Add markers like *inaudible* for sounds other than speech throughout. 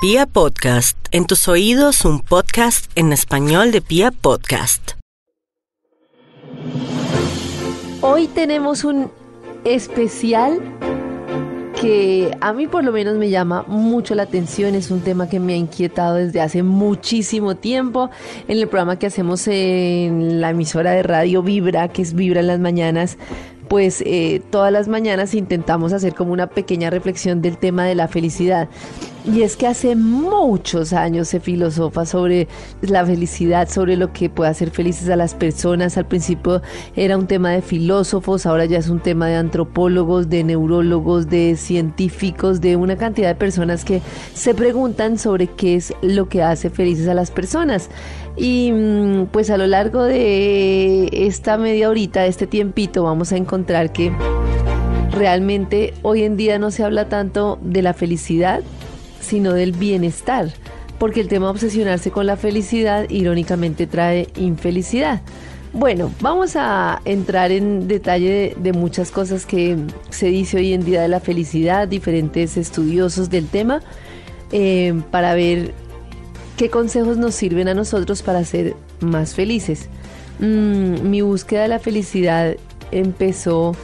Pia Podcast, en tus oídos un podcast en español de Pia Podcast. Hoy tenemos un especial que a mí por lo menos me llama mucho la atención, es un tema que me ha inquietado desde hace muchísimo tiempo. En el programa que hacemos en la emisora de radio Vibra, que es Vibra en las mañanas, pues eh, todas las mañanas intentamos hacer como una pequeña reflexión del tema de la felicidad. Y es que hace muchos años se filosofa sobre la felicidad, sobre lo que puede hacer felices a las personas. Al principio era un tema de filósofos, ahora ya es un tema de antropólogos, de neurólogos, de científicos, de una cantidad de personas que se preguntan sobre qué es lo que hace felices a las personas. Y mm, pues a lo largo de esta media horita, de este tiempito, vamos a encontrar que realmente hoy en día no se habla tanto de la felicidad, sino del bienestar, porque el tema obsesionarse con la felicidad irónicamente trae infelicidad. Bueno, vamos a entrar en detalle de, muchas cosas que se dice hoy en día de la felicidad, diferentes estudiosos del tema, eh, para ver qué consejos nos sirven a nosotros para ser más felices. Mm, mi búsqueda de la felicidad empezó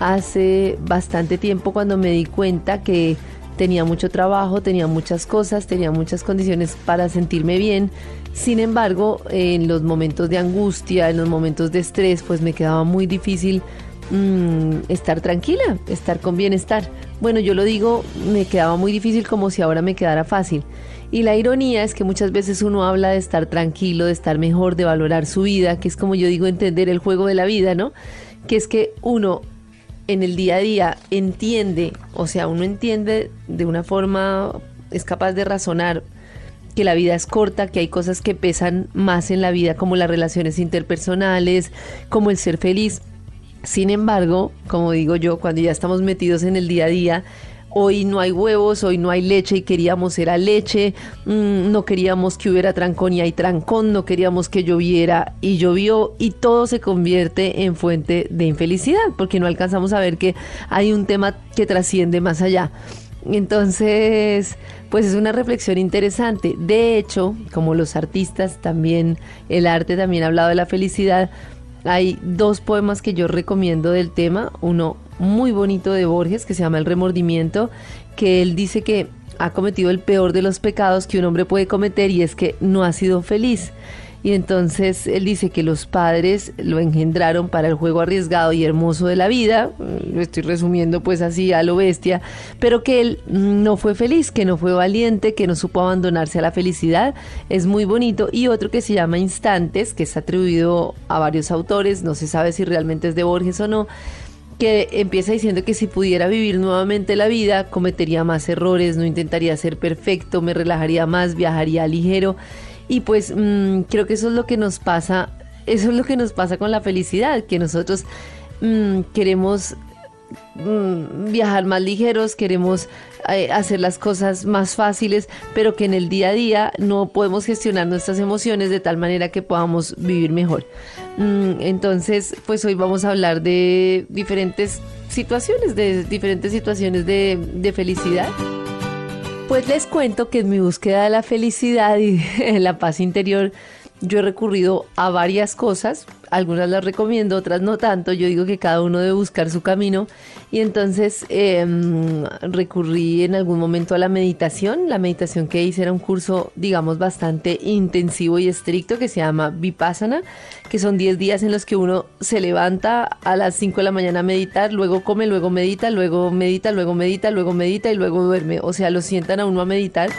hace bastante tiempo cuando me di cuenta que tenía mucho trabajo, tenía muchas cosas, tenía muchas condiciones para sentirme bien. Sin embargo, en los momentos de angustia, en los momentos de estrés, pues me quedaba muy difícil mm, estar tranquila, estar con bienestar. Bueno, yo lo digo, me quedaba muy difícil como si ahora me quedara fácil. Y la ironía es que muchas veces uno habla de estar tranquilo, de estar mejor, de valorar su vida, que es como yo digo, entender el juego de la vida, ¿no? Que es que uno en el día a día entiende, o sea, uno entiende de una forma, es capaz de razonar que la vida es corta, que hay cosas que pesan más en la vida, como las relaciones interpersonales, como el ser feliz. Sin embargo, como digo yo, cuando ya estamos metidos en el día a día, hoy no hay huevos, hoy no hay leche y queríamos era leche, mm, no queríamos que hubiera trancón y hay trancón, no queríamos que lloviera y llovió y todo se convierte en fuente de infelicidad porque no alcanzamos a ver que hay un tema que trasciende más allá. Entonces, pues es una reflexión interesante. De hecho, como los artistas también, el arte también ha hablado de la felicidad, hay dos poemas que yo recomiendo del tema. Uno muy bonito de Borges que se llama El remordimiento, que él dice que ha cometido el peor de los pecados que un hombre puede cometer y es que no ha sido feliz. Y entonces él dice que los padres lo engendraron para el juego arriesgado y hermoso de la vida, mm, lo estoy resumiendo pues así a lo bestia, pero que él no fue feliz, que no fue valiente, que no supo abandonarse a la felicidad, es muy bonito. Y otro que se llama Instantes, que es atribuido a varios autores, no se sabe si realmente es de Borges o no, que empieza diciendo que si pudiera vivir nuevamente la vida, cometería más errores, no intentaría ser perfecto, me relajaría más, viajaría ligero. Y pues mm, creo que eso es lo que nos pasa, eso es lo que nos pasa con la felicidad, que nosotros mm, queremos mm, viajar más ligeros, queremos eh, hacer las cosas más fáciles, pero que en el día a día no podemos gestionar nuestras emociones de tal manera que podamos vivir mejor. Entonces, pues hoy vamos a hablar de diferentes situaciones, de diferentes situaciones de, de felicidad. Pues les cuento que en mi búsqueda de la felicidad y *laughs* la paz interior, yo he recurrido a varias cosas, algunas las recomiendo, otras no tanto. Yo digo que cada uno debe buscar su camino. Y entonces em, recurrí en algún momento a la meditación. La meditación que hice era un curso, digamos, bastante intensivo y estricto que se llama Vipassana, que son 10 días en los que uno se levanta a las 5 de la mañana a meditar, luego come, luego medita, luego medita, luego medita, luego medita y luego duerme. O sea, lo sientan a uno a meditar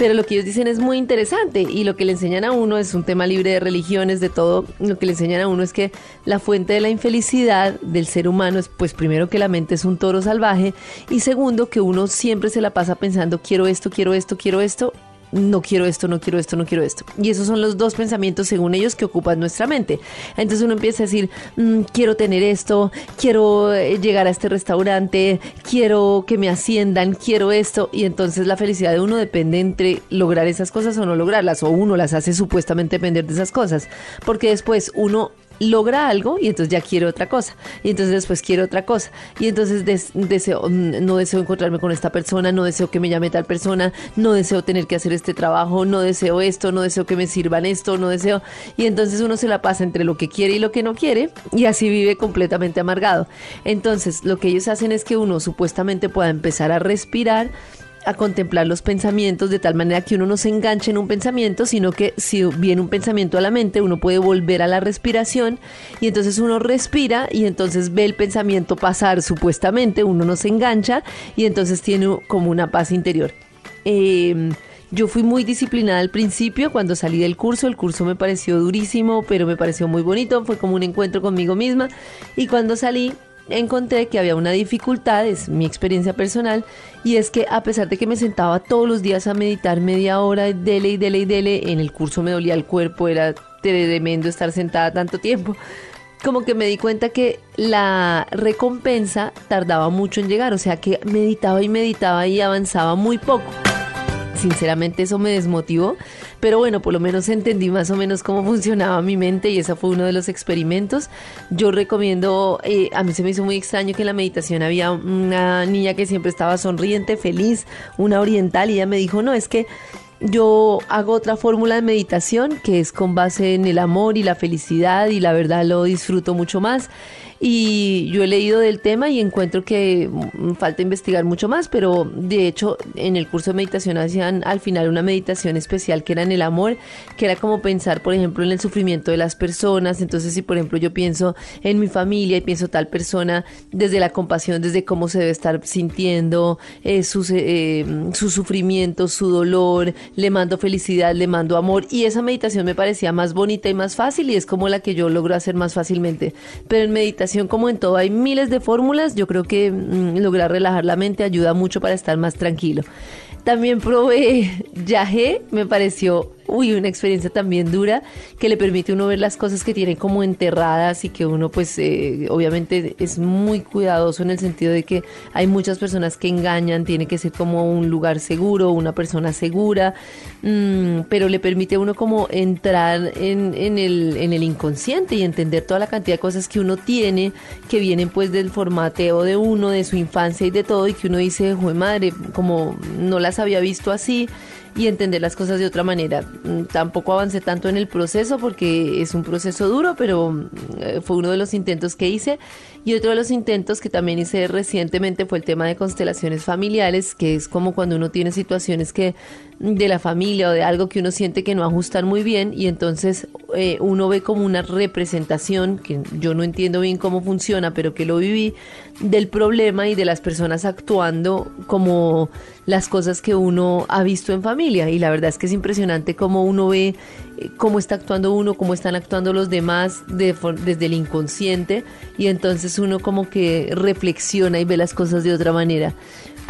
pero lo que ellos dicen es muy interesante y lo que le enseñan a uno es un tema libre de religiones, de todo. Lo que le enseñan a uno es que la fuente de la infelicidad del ser humano es, pues, primero que la mente es un toro salvaje y segundo que uno siempre se la pasa pensando quiero esto, quiero esto, quiero esto no quiero esto, no quiero esto, no quiero esto. Y esos son los dos pensamientos, según ellos, que ocupan nuestra mente. Entonces uno empieza a decir, mm, quiero tener esto, quiero eh, llegar a este restaurante, quiero que me asciendan, quiero esto. Y entonces la felicidad de uno depende entre lograr esas cosas o no lograrlas, o uno las hace supuestamente depender de esas cosas. Porque después uno logra algo y entonces ya quiero otra cosa. Y entonces después quiero otra cosa. Y entonces deseo, no deseo encontrarme con esta persona, no deseo que me llame tal persona, no deseo tener que hacer este trabajo, no deseo esto, no deseo que me sirvan esto, no deseo. Y entonces uno se la pasa entre lo que quiere y lo que no quiere y así vive completamente amargado. Entonces lo que ellos hacen es que uno supuestamente pueda empezar a respirar a contemplar los pensamientos de tal manera que uno no se enganche en un pensamiento, sino que si viene un pensamiento a la mente, uno puede volver a la respiración y entonces uno respira y entonces ve el pensamiento pasar supuestamente, uno no se engancha y entonces tiene como una paz interior. Em, yo fui muy disciplinada al principio cuando salí del curso, el curso me pareció durísimo, pero me pareció muy bonito, fue como un encuentro conmigo misma y cuando salí encontré que había una dificultad, es mi experiencia personal, y es que a pesar de que me sentaba todos los días a meditar media hora, dele y dele y dele, en el curso me dolía el cuerpo, era tremendo estar sentada tanto tiempo, como que me di cuenta que la recompensa tardaba mucho en llegar, o sea que meditaba y meditaba y avanzaba muy poco. Sinceramente eso me desmotivó pero bueno, por lo menos entendí más o menos cómo funcionaba mi mente y ese fue uno de los experimentos. Yo recomiendo, eh, a mí se me hizo muy extraño que en la meditación había una niña que siempre estaba sonriente, feliz, una oriental, y ella me dijo, no, es que yo hago otra fórmula de meditación que es con base en el amor y la felicidad y la verdad lo disfruto mucho más. Y yo he leído del tema y encuentro que mm, falta investigar mucho más, pero de hecho en el curso de meditación hacían al final una meditación especial que era en el amor, que era como pensar, por ejemplo, en el sufrimiento de las personas. Entonces, si por ejemplo yo pienso en mi familia y pienso tal persona desde la compasión, desde cómo se debe estar sintiendo, eh, su, eh, su sufrimiento, su dolor, le mando felicidad, le mando amor. Y esa meditación me parecía más bonita y más fácil y es como la que yo logro hacer más fácilmente. Pero en meditación como en todo, hay miles de fórmulas. Yo creo que mm, lograr relajar la mente ayuda mucho para estar más tranquilo. También probé *laughs* Yagé, me pareció uy, una experiencia también dura que le permite uno ver las cosas que tiene como enterradas y que uno pues eh, obviamente es muy cuidadoso en el sentido de que hay muchas personas que engañan, tiene que ser como un lugar seguro, una persona segura, mm, pero le permite uno como entrar en, en, el, en el inconsciente y entender toda la cantidad de cosas que uno tiene que vienen pues del formateo de uno, de su infancia y de todo y que uno dice, joder madre, como no las había visto así y entender las cosas de otra manera. Mm, tampoco avancé tanto en el proceso porque es un proceso duro, pero mm, eh, fue uno de los intentos que hice. Y otro de los intentos que también hice recientemente fue el tema de constelaciones familiares, que es como cuando uno tiene situaciones que de la familia o de algo que uno siente que no ajustan muy bien y entonces eh, uno ve como una representación, que yo no entiendo bien cómo funciona, pero que lo viví, del problema y de las personas actuando como las cosas que uno ha visto en familia. Y la verdad es que es impresionante cómo uno ve cómo está actuando uno, cómo están actuando los demás desde el inconsciente y entonces uno como que reflexiona y ve las cosas de otra manera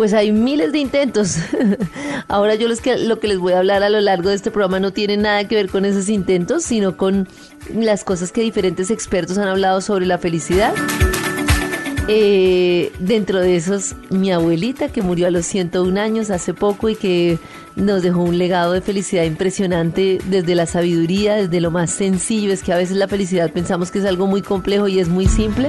pues hay miles de intentos. *laughs* Ahora yo que, lo que les voy a hablar a lo largo de este programa no tiene nada que ver con esos intentos, sino con las cosas que diferentes expertos han hablado sobre la felicidad. Eh, dentro de esos, mi abuelita que murió a los 101 años hace poco y que nos dejó un legado de felicidad impresionante desde la sabiduría, desde lo más sencillo. Es que a veces la felicidad pensamos que es algo muy complejo y es muy simple.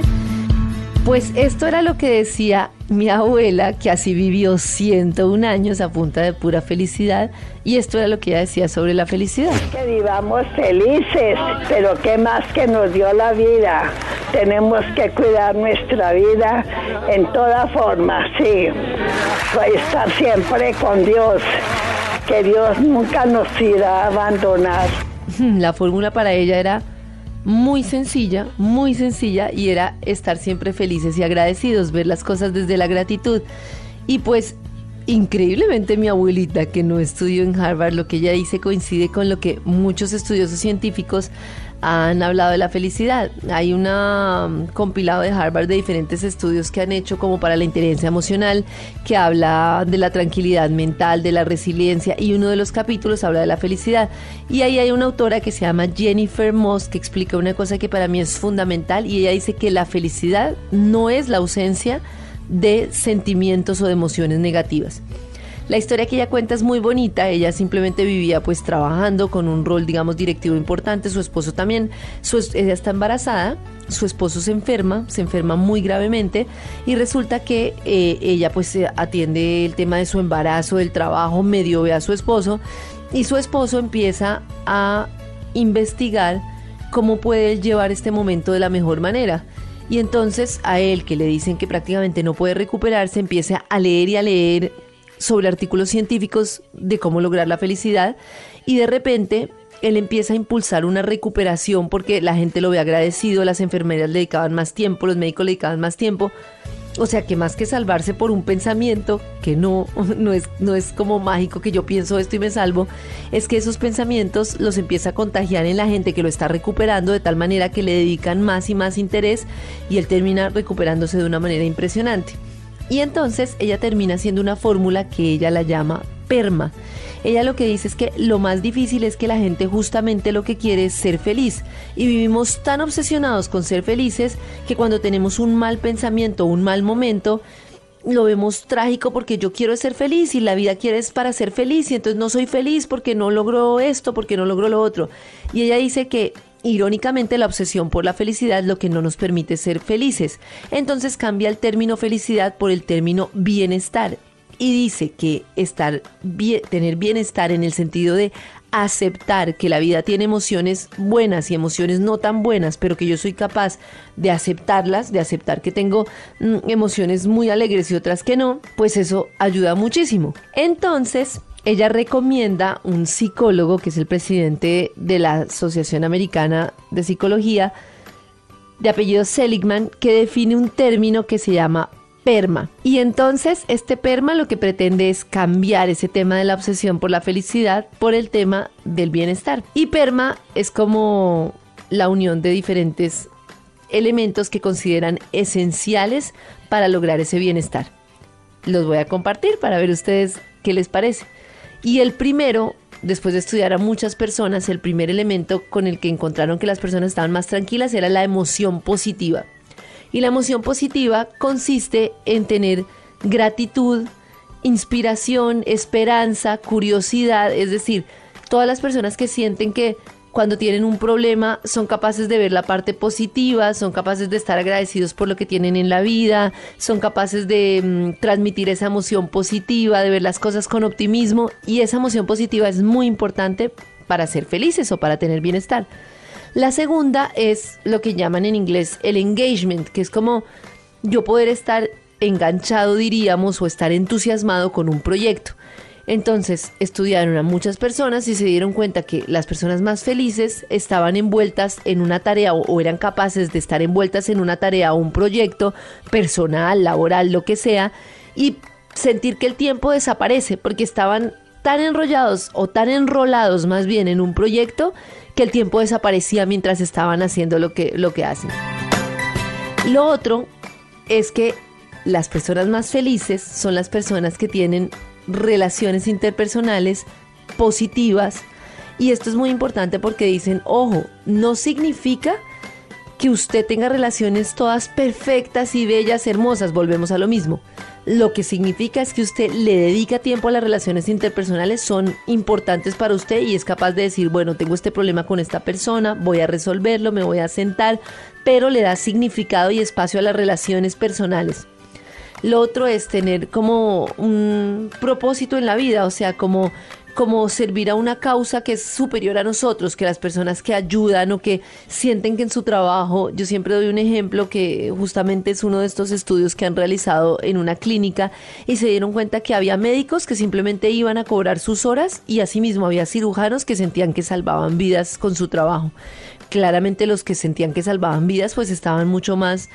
Pues esto era lo que decía mi abuela, que así vivió 101 años a punta de pura felicidad, y esto era lo que ella decía sobre la felicidad. Que vivamos felices, pero qué más que nos dio la vida. Tenemos que cuidar nuestra vida en toda forma, sí. Estar siempre con Dios, que Dios nunca nos irá a abandonar. *laughs* La fórmula para ella era muy sencilla, muy sencilla y era estar siempre felices y agradecidos, ver las cosas desde la gratitud. Y pues increíblemente mi abuelita, que no estudió en Harvard, lo que ella dice coincide con lo que muchos estudiosos científicos han hablado de la felicidad. Hay un compilado de Harvard de diferentes estudios que han hecho como para la inteligencia emocional, que habla de la tranquilidad mental, de la resiliencia, y uno de los capítulos habla de la felicidad. Y ahí hay una autora que se llama Jennifer Moss que explica una cosa que para mí es fundamental, y ella dice que la felicidad no es la ausencia de sentimientos o de emociones negativas. La historia que ella cuenta es muy bonita, ella simplemente vivía pues trabajando con un rol digamos directivo importante, su esposo también, ella está embarazada, su esposo se enferma, se enferma muy gravemente y resulta que eh, ella pues atiende el tema de su embarazo, del trabajo, medio ve a su esposo y su esposo empieza a investigar cómo puede llevar este momento de la mejor manera. Y entonces a él, que le dicen que prácticamente no puede recuperarse, empieza a leer y a leer sobre artículos científicos de cómo lograr la felicidad y de repente él empieza a impulsar una recuperación porque la gente lo ve agradecido, las enfermeras le dedicaban más tiempo, los médicos le dedicaban más tiempo. O sea que más que salvarse por un pensamiento, que no, *laughs* no, es, no es como mágico que yo pienso esto y me salvo, es que esos pensamientos los empieza a contagiar en la gente que lo está recuperando de tal manera que le dedican más y más interés y él termina recuperándose de una manera impresionante. Y entonces ella termina haciendo una fórmula que ella la llama PERMA. Ella lo que dice es que lo más difícil es que la gente justamente lo que quiere es ser feliz. Y vivimos tan obsesionados con ser felices que cuando tenemos un mal pensamiento, un mal momento, lo vemos trágico porque yo quiero ser feliz y la vida quiere es para ser feliz y entonces no soy feliz porque no logro esto, porque no logro lo otro. Y ella dice que Irónicamente, la obsesión por la felicidad es lo que no nos permite ser felices. Entonces cambia el término felicidad por el término bienestar y dice que estar tener bienestar en el sentido de aceptar que la vida tiene emociones buenas y emociones no tan buenas, pero que yo soy capaz de aceptarlas, de aceptar que tengo mm, emociones muy alegres y otras que no, pues eso ayuda muchísimo. Entonces, ella recomienda un psicólogo, que es el presidente de la Asociación Americana de Psicología, de apellido Seligman, que define un término que se llama PERMA. Y entonces este PERMA lo que pretende es cambiar ese tema de la obsesión por la felicidad por el tema del bienestar. Y PERMA es como la unión de diferentes elementos que consideran esenciales para lograr ese bienestar. Los voy a compartir para ver ustedes qué les parece. Y el primero, después de estudiar a muchas personas, el primer elemento con el que encontraron que las personas estaban más tranquilas era la emoción positiva. Y la emoción positiva consiste en tener gratitud, inspiración, esperanza, curiosidad, es decir, todas las personas que sienten que cuando tienen un problema son capaces de ver la parte positiva, son capaces de estar agradecidos por lo que tienen en la vida, son capaces de mm, transmitir esa emoción positiva, de ver las cosas con optimismo y esa emoción positiva es muy importante para ser felices o para tener bienestar. La segunda es lo que llaman en inglés el engagement, que es como yo poder estar enganchado, diríamos, o estar entusiasmado con un proyecto. Entonces estudiaron a muchas personas y se dieron cuenta que las personas más felices estaban envueltas en una tarea o, eran capaces de estar envueltas en una tarea o un proyecto personal, laboral, lo que sea, y sentir que el tiempo desaparece porque estaban tan enrollados o tan enrolados más bien en un proyecto que el tiempo desaparecía mientras estaban haciendo lo que, lo que hacen. Lo otro es que las personas más felices son las personas que tienen relaciones interpersonales positivas. Y esto es muy importante porque dicen, ojo, no significa que usted tenga relaciones todas perfectas y bellas, hermosas, volvemos a lo mismo. Lo que significa es que usted le dedica tiempo a las relaciones interpersonales, son importantes para usted y es capaz de decir, bueno, tengo este problema con esta persona, voy a resolverlo, me voy a sentar, pero le da significado y espacio a las relaciones personales. Lo otro es tener como un propósito en la vida, o sea, como como servir a una causa que es superior a nosotros, que las personas que ayudan o que sienten que en su trabajo, yo siempre doy un ejemplo que justamente es uno de estos estudios que han realizado en una clínica y se dieron cuenta que había médicos que simplemente iban a cobrar sus horas y asimismo había cirujanos que sentían que salvaban vidas con su trabajo claramente los que sentían que salvaban vidas pues estaban mucho más,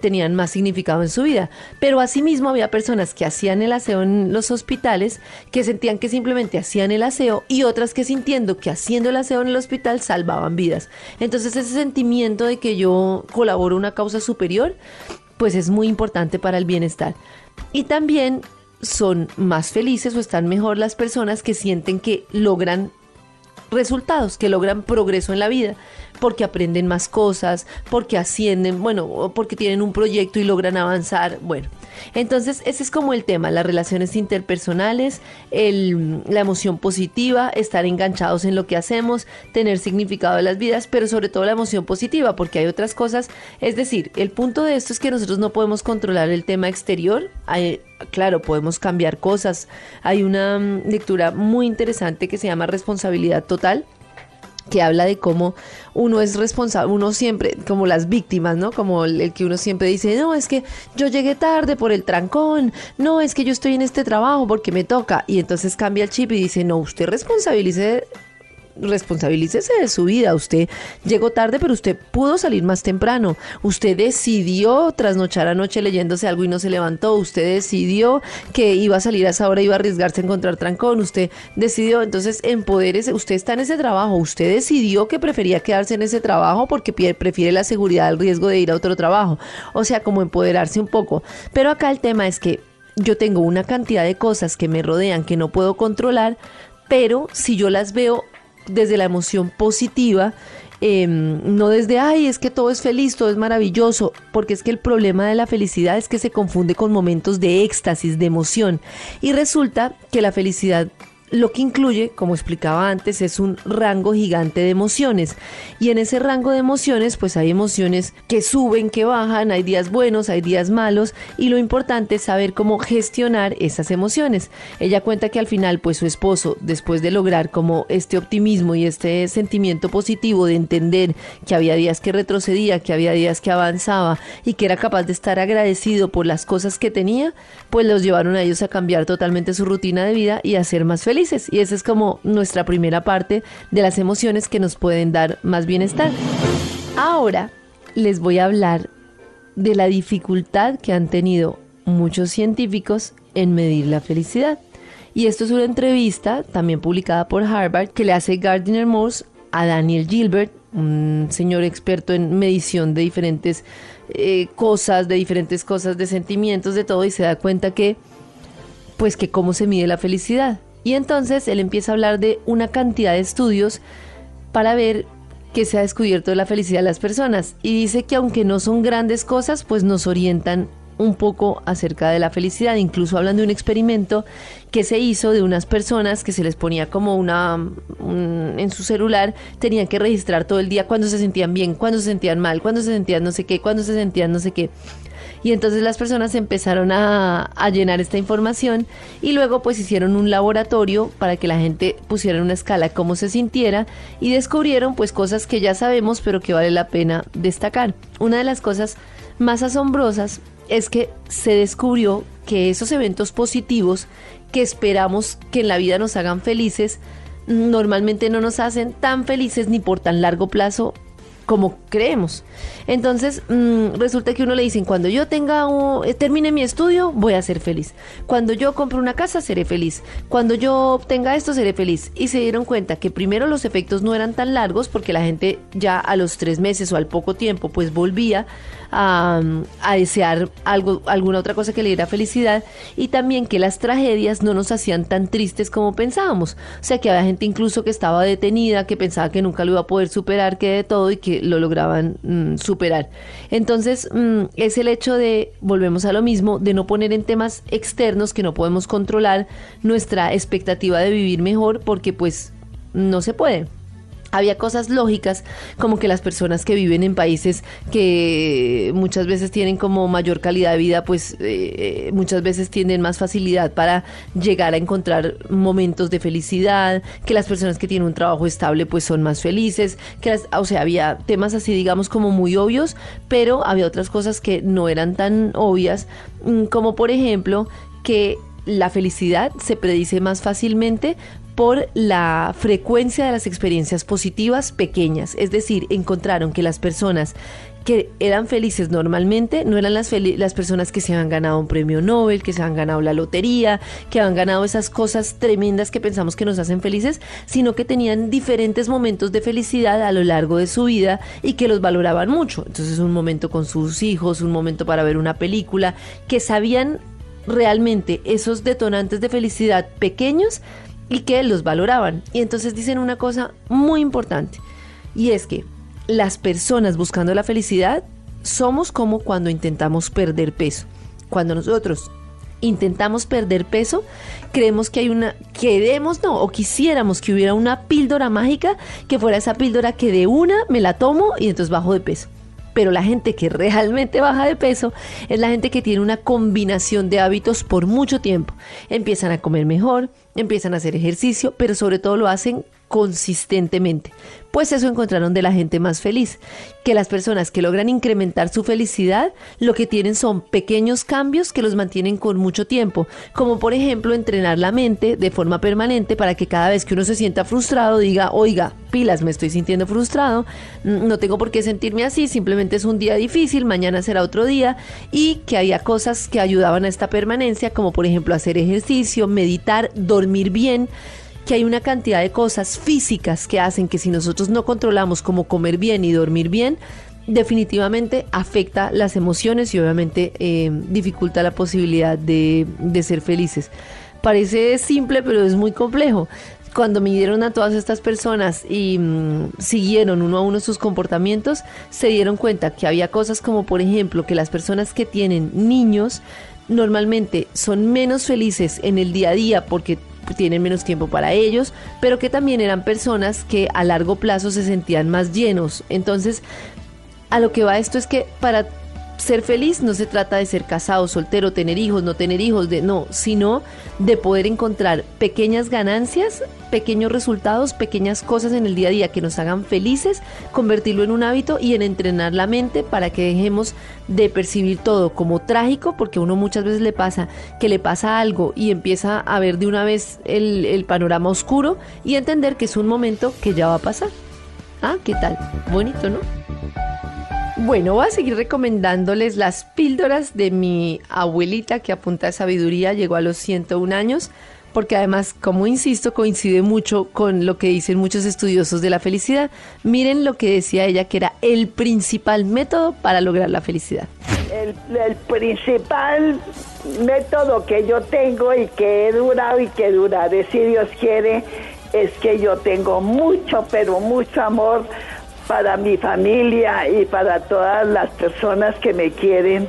tenían más significado en su vida. Pero asimismo había personas que hacían el aseo en los hospitales que sentían que simplemente hacían el aseo y otras que sintiendo que haciendo el aseo en el hospital salvaban vidas. Entonces ese sentimiento de que yo colaboro una causa superior pues es muy importante para el bienestar. Y también son más felices o están mejor las personas que sienten que logran resultados, que logran progreso en la vida, porque aprenden más cosas, porque ascienden, bueno, porque tienen un proyecto y logran avanzar. Bueno, Entonces, ese es como el tema, las relaciones interpersonales, el, la emoción positiva, estar enganchados en lo que hacemos, tener significado de las vidas, pero sobre todo la emoción positiva, porque hay otras cosas. Es decir, el punto de esto es que nosotros no podemos controlar el tema exterior. claro, podemos cambiar cosas. Hay una mm, lectura muy interesante que se llama responsabilidad total que habla de cómo uno es responsable, uno siempre, como las víctimas, ¿no? Como el, que uno siempre dice, no, es que yo llegué tarde por el trancón, no, es que yo estoy en este trabajo porque me toca. Y entonces cambia el chip y dice, no, usted responsabilice responsabilícese de su vida. Usted llegó tarde, pero usted pudo salir más temprano. Usted decidió trasnochar anoche leyéndose algo y no se levantó. Usted decidió que iba a salir a esa hora, iba a arriesgarse a encontrar trancón. Usted decidió, entonces, empodérese. Usted está en ese trabajo. Usted decidió que prefería quedarse en ese trabajo porque prefiere la seguridad al riesgo de ir a otro trabajo. O sea, como empoderarse un poco. Pero acá el tema es que yo tengo una cantidad de cosas que me rodean que no puedo controlar, pero si yo las veo desde la emoción positiva, em, no desde, ay, es que todo es feliz, todo es maravilloso, porque es que el problema de la felicidad es que se confunde con momentos de éxtasis, de emoción, y resulta que la felicidad lo que incluye, como explicaba antes, es un rango gigante de emociones. Y en ese rango de emociones, pues hay emociones que suben, que bajan, hay días buenos, hay días malos. Y lo importante es saber cómo gestionar esas emociones. Ella cuenta que al final, pues su esposo, después de lograr como este optimismo y este sentimiento positivo de entender que había días que retrocedía, que había días que avanzaba y que era capaz de estar agradecido por las cosas que tenía, pues los llevaron a ellos a cambiar totalmente su rutina de vida y a ser más felices y esa es como nuestra primera parte de las emociones que nos pueden dar más bienestar. Ahora les voy a hablar de la dificultad que han tenido muchos científicos en medir la felicidad. Y esto es una entrevista también publicada por Harvard que le hace Gardiner Morse a Daniel Gilbert, un señor experto en medición de diferentes eh, cosas, de diferentes cosas, de sentimientos, de todo, y se da cuenta que, pues que cómo se mide la felicidad. Y entonces él empieza a hablar de una cantidad de estudios para ver qué se ha descubierto de la felicidad de las personas. Y dice que aunque no son grandes cosas, pues nos orientan un poco acerca de la felicidad. Incluso hablan de un experimento que se hizo de unas personas que se les ponía como una en su celular, tenían que registrar todo el día cuando se sentían bien, cuando se sentían mal, cuando se sentían no sé qué, cuando se sentían no sé qué. Y entonces las personas empezaron a, llenar esta información y luego pues hicieron un laboratorio para que la gente pusiera en una escala cómo se sintiera y descubrieron pues cosas que ya sabemos pero que vale la pena destacar. Una de las cosas más asombrosas es que se descubrió que esos eventos positivos que esperamos que en la vida nos hagan felices, normalmente no nos hacen tan felices ni por tan largo plazo como creemos. Entonces, mm, resulta que uno le dicen, cuando yo tenga eh, termine mi estudio, voy a ser feliz. Cuando yo compre una casa, seré feliz. Cuando yo obtenga esto, seré feliz. Y se dieron cuenta que primero los efectos no eran tan largos porque la gente ya a los tres meses o al poco tiempo, pues volvía a, desear algo, alguna otra cosa que le diera felicidad. Y también que las tragedias no nos hacían tan tristes como pensábamos. O sea, que había gente incluso que estaba detenida, que pensaba que nunca lo iba a poder superar, que de todo y que lo lograban mm, superar. Entonces, mm, es el hecho de, volvemos a lo mismo, de no poner en temas externos que no podemos controlar nuestra expectativa de vivir mejor porque pues no se puede había cosas lógicas como que las personas que viven en países que muchas veces tienen como mayor calidad de vida, pues eh, eh, muchas veces tienen más facilidad para llegar a encontrar momentos de felicidad, que las personas que tienen un trabajo estable pues son más felices, que las, o sea, había temas así digamos como muy obvios, pero había otras cosas que no eran tan obvias, mm, como por ejemplo que la felicidad se predice más fácilmente por la frecuencia de las experiencias positivas pequeñas. Es decir, encontraron que las personas que eran felices normalmente no eran las, las personas que se han ganado un premio Nobel, que se han ganado la lotería, que han ganado esas cosas tremendas que pensamos que nos hacen felices, sino que tenían diferentes momentos de felicidad a lo largo de su vida y que los valoraban mucho. Entonces un momento con sus hijos, un momento para ver una película, que sabían realmente esos detonantes de felicidad pequeños y que los valoraban. Y entonces dicen una cosa muy importante y es que las personas buscando la felicidad somos como cuando intentamos perder peso. cuando nosotros intentamos perder peso, creemos que hay una, queremos no, o quisiéramos que hubiera una píldora mágica, que fuera esa píldora que de una me la tomo y entonces bajo de peso pero la gente que realmente baja de peso es la gente que tiene una combinación de hábitos por mucho tiempo. Empiezan a comer mejor, empiezan a hacer ejercicio, pero sobre todo lo hacen consistentemente. Pues eso encontraron de la gente más feliz, que las personas que logran incrementar su felicidad lo que tienen son pequeños cambios que los mantienen con mucho tiempo, como por ejemplo entrenar la mente de forma permanente para que cada vez que uno se sienta frustrado diga, oiga, pilas, me estoy sintiendo frustrado, no tengo por qué sentirme así, simplemente es un día difícil, mañana será otro día y que había cosas que ayudaban a esta permanencia, como por ejemplo hacer ejercicio, meditar, dormir bien, que hay una cantidad de cosas físicas que hacen que si nosotros no controlamos como comer bien y dormir bien, definitivamente afecta las emociones y obviamente eh, dificulta la posibilidad de, ser felices. Parece simple, pero es muy complejo cuando midieron a todas estas personas y mm, siguieron uno a uno sus comportamientos, se dieron cuenta que había cosas como, por ejemplo, que las personas que tienen niños normalmente son menos felices en el día a día porque tienen menos tiempo para ellos, pero que también eran personas que a largo plazo se sentían más llenos. Entonces, a lo que va esto es que para ser feliz no se trata de ser casado, soltero, tener hijos, no tener hijos, de no, sino de poder encontrar pequeñas ganancias, pequeños resultados, pequeñas cosas en el día a día que nos hagan felices, convertirlo en un hábito y en entrenar la mente para que dejemos de percibir todo como trágico, porque uno muchas veces le pasa que le pasa algo y empieza a ver de una vez el, el panorama oscuro y entender que es un momento que ya va a pasar. Ah, ¿qué tal? Bonito, ¿no? Bueno, voy a seguir recomendándoles las píldoras de mi abuelita que apunta a sabiduría, llegó a los 101 años, porque además, como insisto, coincide mucho con lo que dicen muchos estudiosos de la felicidad. Miren lo que decía ella, que era el principal método para lograr la felicidad. El, el principal método que yo tengo y que he durado y que duraré, si Dios quiere, es que yo tengo mucho, pero mucho amor para mi familia y para todas las personas que me quieren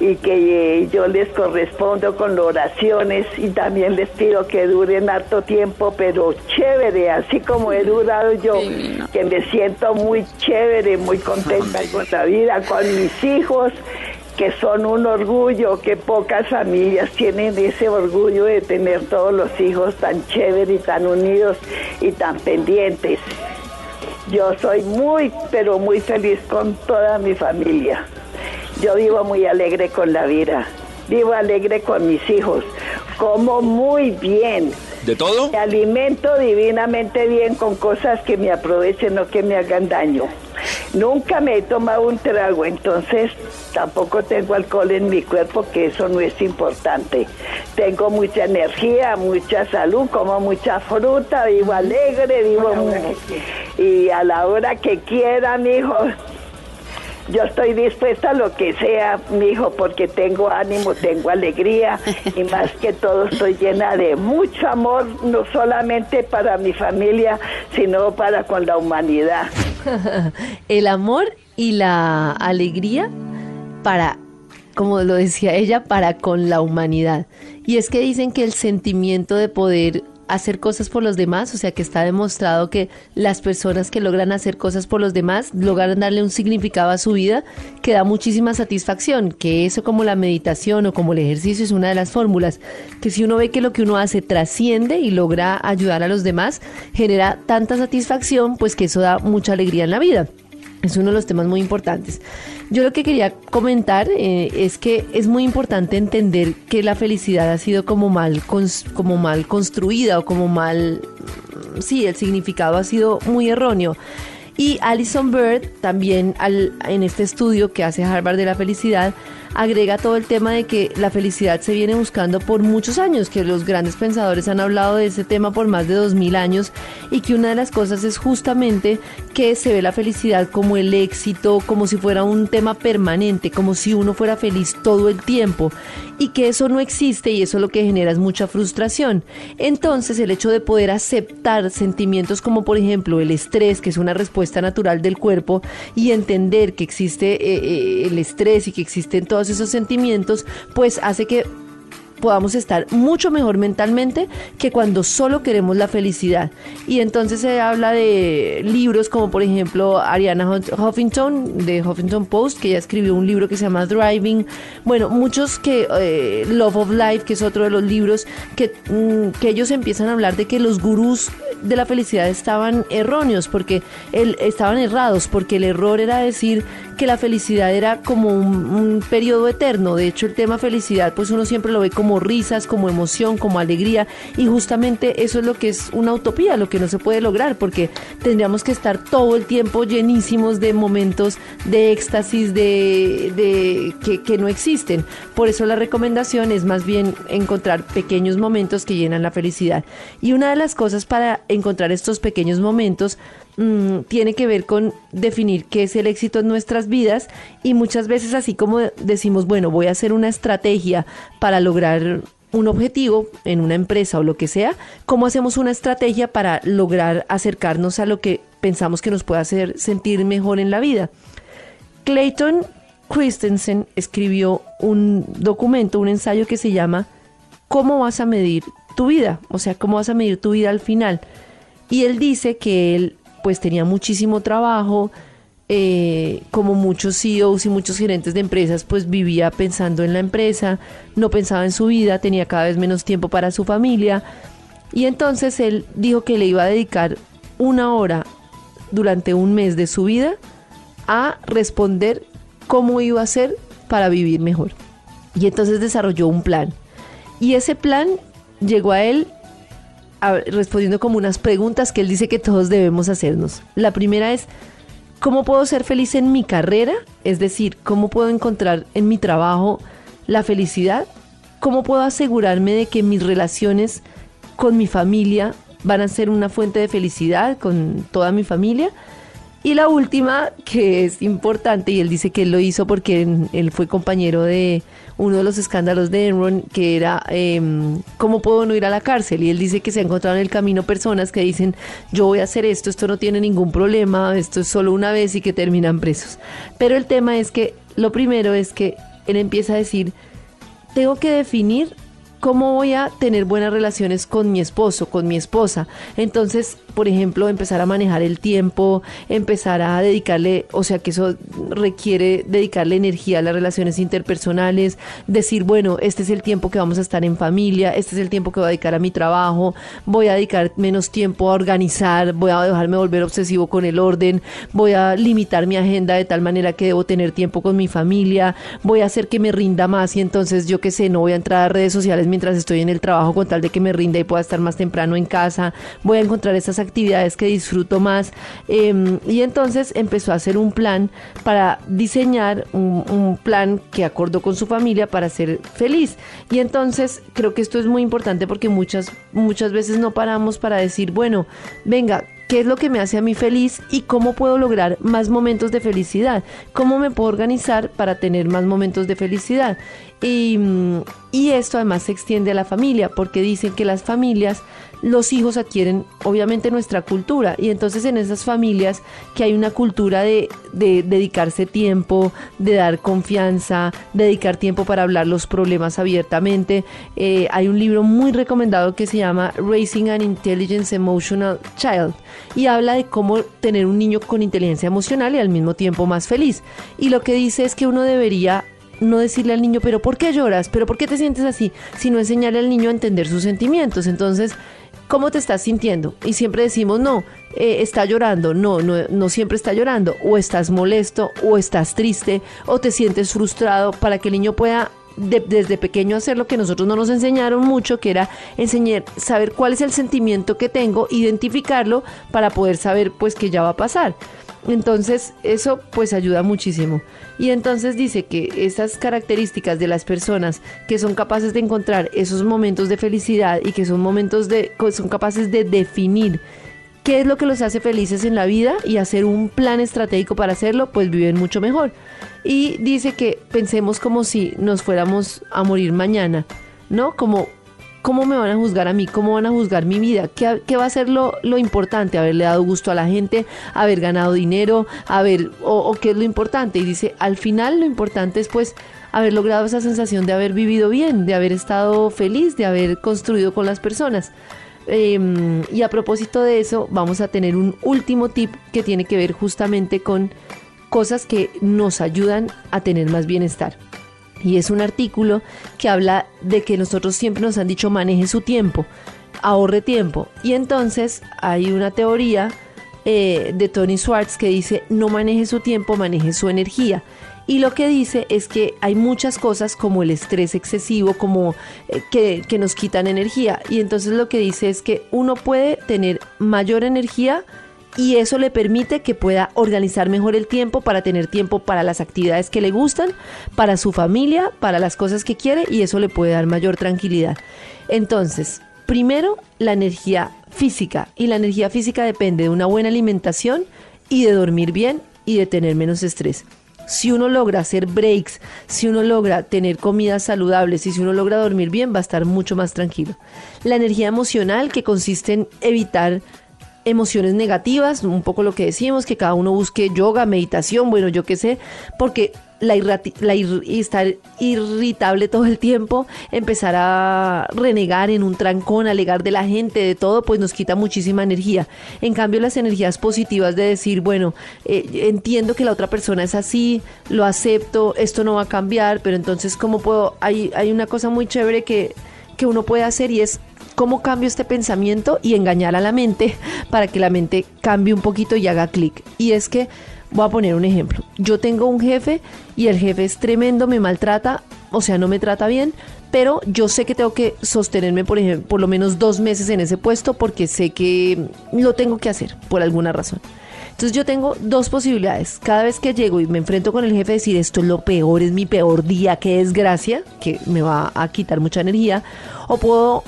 y que eh, yo les correspondo con oraciones y también les pido que duren harto tiempo, pero chévere, así como he durado yo, que me siento muy chévere, muy contenta con la vida, con mis hijos, que son un orgullo, que pocas familias tienen ese orgullo de tener todos los hijos tan chéveres y tan unidos y tan pendientes. Yo soy muy, pero muy feliz con toda mi familia. Yo vivo muy alegre con la vida. Vivo alegre con mis hijos. Como muy bien. ¿De todo? Me alimento divinamente bien con cosas que me aprovechen, o que me hagan daño. Nunca me he tomado un trago, entonces tampoco tengo alcohol en mi cuerpo, que eso no es importante. Tengo mucha energía, mucha salud, como mucha fruta, vivo alegre, vivo... Y a la hora que quiera, mi hijo, yo estoy dispuesta a lo que sea, mi hijo, porque tengo ánimo, tengo alegría y *laughs* más que todo estoy llena de mucho amor, no solamente para mi familia, sino para con la humanidad. *laughs* El amor y la alegría para, como lo decía ella, para con la humanidad. Y es que dicen que el sentimiento de poder hacer cosas por los demás, o sea que está demostrado que las personas que logran hacer cosas por los demás logran darle un significado a su vida que da muchísima satisfacción, que eso como la meditación o como el ejercicio es una de las fórmulas, que si uno ve que lo que uno hace trasciende y logra ayudar a los demás, genera tanta satisfacción, pues que eso da mucha alegría en la vida. Es uno de los temas muy importantes. Yo lo que quería comentar eh, es que es muy importante entender que la felicidad ha sido como mal, como mal construida o como mal, sí, el significado ha sido muy erróneo. Y Alison Bird también en este estudio que hace Harvard de la felicidad agrega todo el tema de que la felicidad se viene buscando por muchos años, que los grandes pensadores han hablado de ese tema por más de dos mil años y que una de las cosas es justamente que se ve la felicidad como el éxito, como si fuera un tema permanente, como si uno fuera feliz todo el tiempo y que eso no existe y eso lo que genera es mucha frustración. Entonces el hecho de poder aceptar sentimientos como por ejemplo el estrés, que es una respuesta natural del cuerpo, y entender que existe eh, eh, el estrés y que existen todas esos sentimientos, pues hace que podamos estar mucho mejor mentalmente que cuando solo queremos la felicidad. Y entonces se habla de libros como por ejemplo Ariana Huffington de Huffington Post, que ya escribió un libro que se llama Driving. Bueno, muchos que eh, Love of Life, que es otro de los libros, que, mm, que ellos empiezan a hablar de que los gurús de la felicidad estaban erróneos, porque el, estaban errados, porque el error era decir que la felicidad era como un, un, periodo eterno. De hecho, el tema felicidad, pues uno siempre lo ve como risas, como emoción, como alegría, y justamente eso es lo que es una utopía, lo que no se puede lograr, porque tendríamos que estar todo el tiempo llenísimos de momentos de éxtasis, de, de que, que no existen. Por eso la recomendación es más bien encontrar pequeños momentos que llenan la felicidad. Y una de las cosas para encontrar estos pequeños momentos mmm, tiene que ver con definir qué es el éxito en nuestras vidas y muchas veces así como decimos, bueno, voy a hacer una estrategia para lograr un objetivo en una empresa o lo que sea, ¿cómo hacemos una estrategia para lograr acercarnos a lo que pensamos que nos puede hacer sentir mejor en la vida? Clayton Christensen escribió un documento, un ensayo que se llama ¿Cómo vas a medir tu vida? O sea, ¿cómo vas a medir tu vida al final? Y él dice que él pues tenía muchísimo trabajo, eh, como muchos CEOs y muchos gerentes de empresas, pues vivía pensando en la empresa, no pensaba en su vida, tenía cada vez menos tiempo para su familia. Y entonces él dijo que le iba a dedicar una hora durante un mes de su vida a responder cómo iba a ser para vivir mejor. Y entonces desarrolló un plan. Y ese plan llegó a él respondiendo como unas preguntas que él dice que todos debemos hacernos. La primera es, ¿cómo puedo ser feliz en mi carrera? Es decir, ¿cómo puedo encontrar en mi trabajo la felicidad? ¿Cómo puedo asegurarme de que mis relaciones con mi familia van a ser una fuente de felicidad con toda mi familia? Y la última, que es importante, y él dice que él lo hizo porque él fue compañero de uno de los escándalos de Enron, que era eh, cómo puedo no ir a la cárcel. Y él dice que se ha encontrado en el camino personas que dicen, yo voy a hacer esto, esto no tiene ningún problema, esto es solo una vez y que terminan presos. Pero el tema es que lo primero es que él empieza a decir, tengo que definir cómo voy a tener buenas relaciones con mi esposo, con mi esposa. Entonces, por ejemplo, empezar a manejar el tiempo, empezar a dedicarle, o sea que eso requiere dedicarle energía a las relaciones interpersonales, decir, bueno, este es el tiempo que vamos a estar en familia, este es el tiempo que voy a dedicar a mi trabajo, voy a dedicar menos tiempo a organizar, voy a dejarme volver obsesivo con el orden, voy a limitar mi agenda de tal manera que debo tener tiempo con mi familia, voy a hacer que me rinda más y entonces yo qué sé, no voy a entrar a redes sociales mientras estoy en el trabajo con tal de que me rinda y pueda estar más temprano en casa, voy a encontrar esas actividades que disfruto más. Eh, y entonces empezó a hacer un plan para diseñar un, un, plan que acordó con su familia para ser feliz. Y entonces creo que esto es muy importante porque muchas, muchas veces no paramos para decir, bueno, venga, qué es lo que me hace a mí feliz y cómo puedo lograr más momentos de felicidad, cómo me puedo organizar para tener más momentos de felicidad. Y, esto además se extiende a la familia, porque dicen que las familias, los hijos adquieren obviamente nuestra cultura, y entonces en esas familias que hay una cultura de, de dedicarse tiempo, de dar confianza, dedicar tiempo para hablar los problemas abiertamente. Eh, hay un libro muy recomendado que se llama Raising an Intelligence Emotional Child y habla de cómo tener un niño con inteligencia emocional y al mismo tiempo más feliz. Y lo que dice es que uno debería no decirle al niño, pero ¿por qué lloras? ¿Pero por qué te sientes así? Sino enseñarle al niño a entender sus sentimientos. Entonces, ¿cómo te estás sintiendo? Y siempre decimos, no, eh, está llorando. No, no, no siempre está llorando. O estás molesto, o estás triste, o te sientes frustrado para que el niño pueda de, desde pequeño hacer lo que nosotros no nos enseñaron mucho, que era enseñar, saber cuál es el sentimiento que tengo, identificarlo para poder saber pues que ya va a pasar. Entonces eso pues ayuda muchísimo. Y entonces dice que esas características de las personas que son capaces de encontrar esos momentos de felicidad y que son momentos de son capaces de definir qué es lo que los hace felices en la vida y hacer un plan estratégico para hacerlo, pues viven mucho mejor. Y dice que pensemos como si nos fuéramos a morir mañana, ¿no? Como ¿cómo me van a juzgar a mí? ¿Cómo van a juzgar mi vida? ¿Qué, qué va a ser lo, lo, importante? ¿Haberle dado gusto a la gente? ¿Haber ganado dinero? ¿Haber, o, qué es lo importante? Y dice, al final lo importante es pues haber logrado esa sensación de haber vivido bien, de haber estado feliz, de haber construido con las personas. Em, y a propósito de eso, vamos a tener un último tip que tiene que ver justamente con cosas que nos ayudan a tener más bienestar. Y es un artículo que habla de que nosotros siempre nos han dicho maneje su tiempo, ahorre tiempo. Y entonces hay una teoría eh, de Tony Schwartz que dice no maneje su tiempo, maneje su energía. Y lo que dice es que hay muchas cosas como el estrés excesivo, como eh, que, que nos quitan energía. Y entonces lo que dice es que uno puede tener mayor energía y eso le permite que pueda organizar mejor el tiempo para tener tiempo para las actividades que le gustan, para su familia, para las cosas que quiere y eso le puede dar mayor tranquilidad. Entonces, primero, la energía física y la energía física depende de una buena alimentación y de dormir bien y de tener menos estrés. Si uno logra hacer breaks, si uno logra tener comidas saludables y si uno logra dormir bien, va a estar mucho más tranquilo. La energía emocional que consiste en evitar emociones negativas, un poco lo que decimos, que cada uno busque yoga, meditación, bueno, yo qué sé, porque la, la estar irritable todo el tiempo, empezar a renegar en un trancón, alegar de la gente, de todo, pues nos quita muchísima energía. En cambio, las energías positivas de decir, bueno, eh, entiendo que la otra persona es así, lo acepto, esto no va a cambiar, pero entonces, ¿cómo puedo? Hay, hay una cosa muy chévere que, que uno puede hacer y es cómo cambio este pensamiento y engañar a la mente para que la mente cambie un poquito y haga clic. Y es que Voy a poner un ejemplo. Yo tengo un jefe y el jefe es tremendo, me maltrata, o sea, no me trata bien, pero yo sé que tengo que sostenerme, por ejemplo, por lo menos dos meses en ese puesto porque sé que lo tengo que hacer por alguna razón. Entonces yo tengo dos posibilidades. Cada vez que llego y me enfrento con el jefe, decir esto es lo peor, es mi peor día, qué desgracia, que me va a quitar mucha energía. O puedo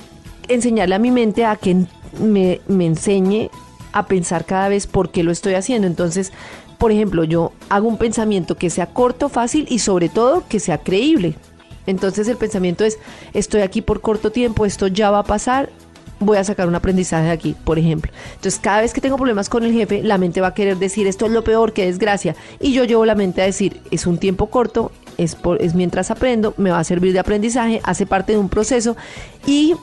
enseñarle a mi mente a que me, enseñe a pensar cada vez por qué lo estoy haciendo. Entonces por ejemplo, yo hago un pensamiento que sea corto, fácil y sobre todo que sea creíble. Entonces el pensamiento es, estoy aquí por corto tiempo, esto ya va a pasar, voy a sacar un aprendizaje de aquí, por ejemplo. Entonces, cada vez que tengo problemas con el jefe, la mente va a querer decir, esto es lo peor, qué desgracia. Y yo llevo la mente a decir, es un tiempo corto, es, por, es mientras aprendo, me va a servir de aprendizaje, hace parte de un proceso y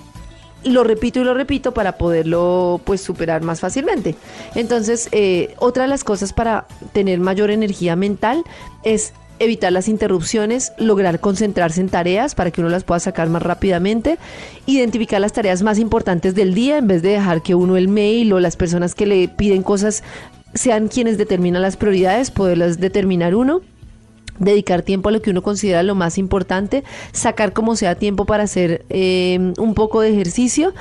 lo repito y lo repito para poderlo pues superar más fácilmente. Entonces, eh, otra de las cosas para tener mayor energía mental es evitar las interrupciones, lograr concentrarse en tareas para que uno las pueda sacar más rápidamente, identificar las tareas más importantes del día en vez de dejar que uno el mail o las personas que le piden cosas sean quienes determinan las prioridades, poderlas determinar uno dedicar tiempo a lo que uno considera lo más importante, sacar como sea tiempo para hacer eh, un poco de ejercicio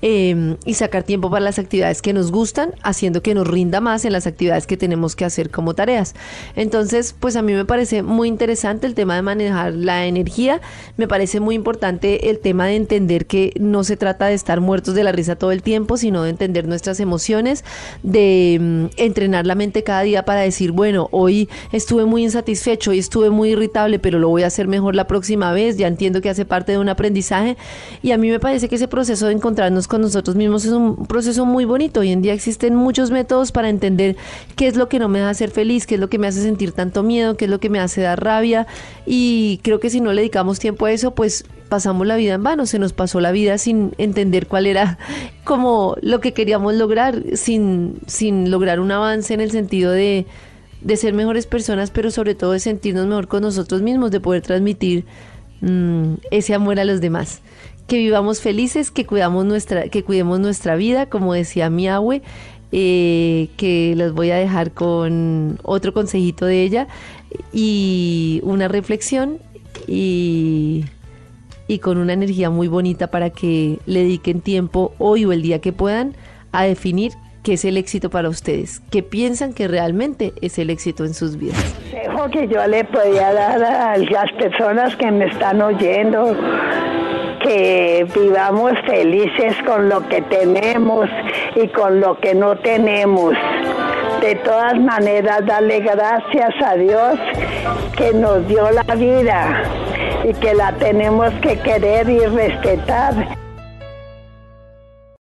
Em, y sacar tiempo para las actividades que nos gustan, haciendo que nos rinda más en las actividades que tenemos que hacer como tareas. Entonces, pues a mí me parece muy interesante el tema de manejar la energía, me parece muy importante el tema de entender que no se trata de estar muertos de la risa todo el tiempo, sino de entender nuestras emociones, de em, entrenar la mente cada día para decir, bueno, hoy estuve muy insatisfecho, y estuve muy irritable, pero lo voy a hacer mejor la próxima vez, ya entiendo que hace parte de un aprendizaje y a mí me parece que ese proceso de encontrarnos con nosotros mismos es un proceso muy bonito. Hoy en día existen muchos métodos para entender qué es lo que no me hace ser feliz, qué es lo que me hace sentir tanto miedo, qué es lo que me hace dar rabia. Y creo que si no le dedicamos tiempo a eso, pues pasamos la vida en vano, se nos pasó la vida sin entender cuál era *laughs* como lo que queríamos lograr, sin, sin lograr un avance en el sentido de, de ser mejores personas, pero sobre todo de sentirnos mejor con nosotros mismos, de poder transmitir mm, ese amor a los demás que vivamos felices, que, cuidamos nuestra, que cuidemos nuestra vida, como decía mi abue, eh, que los voy a dejar con otro consejito de ella y una reflexión y, y con una energía muy bonita para que le dediquen tiempo hoy o el día que puedan a definir qué es el éxito para ustedes, qué piensan que realmente es el éxito en sus vidas. Consejo que yo le podía dar a las personas que me están oyendo que vivamos felices con lo que tenemos y con lo que no tenemos. De todas maneras, darle gracias a Dios que nos dio la vida y que la tenemos que querer y respetar.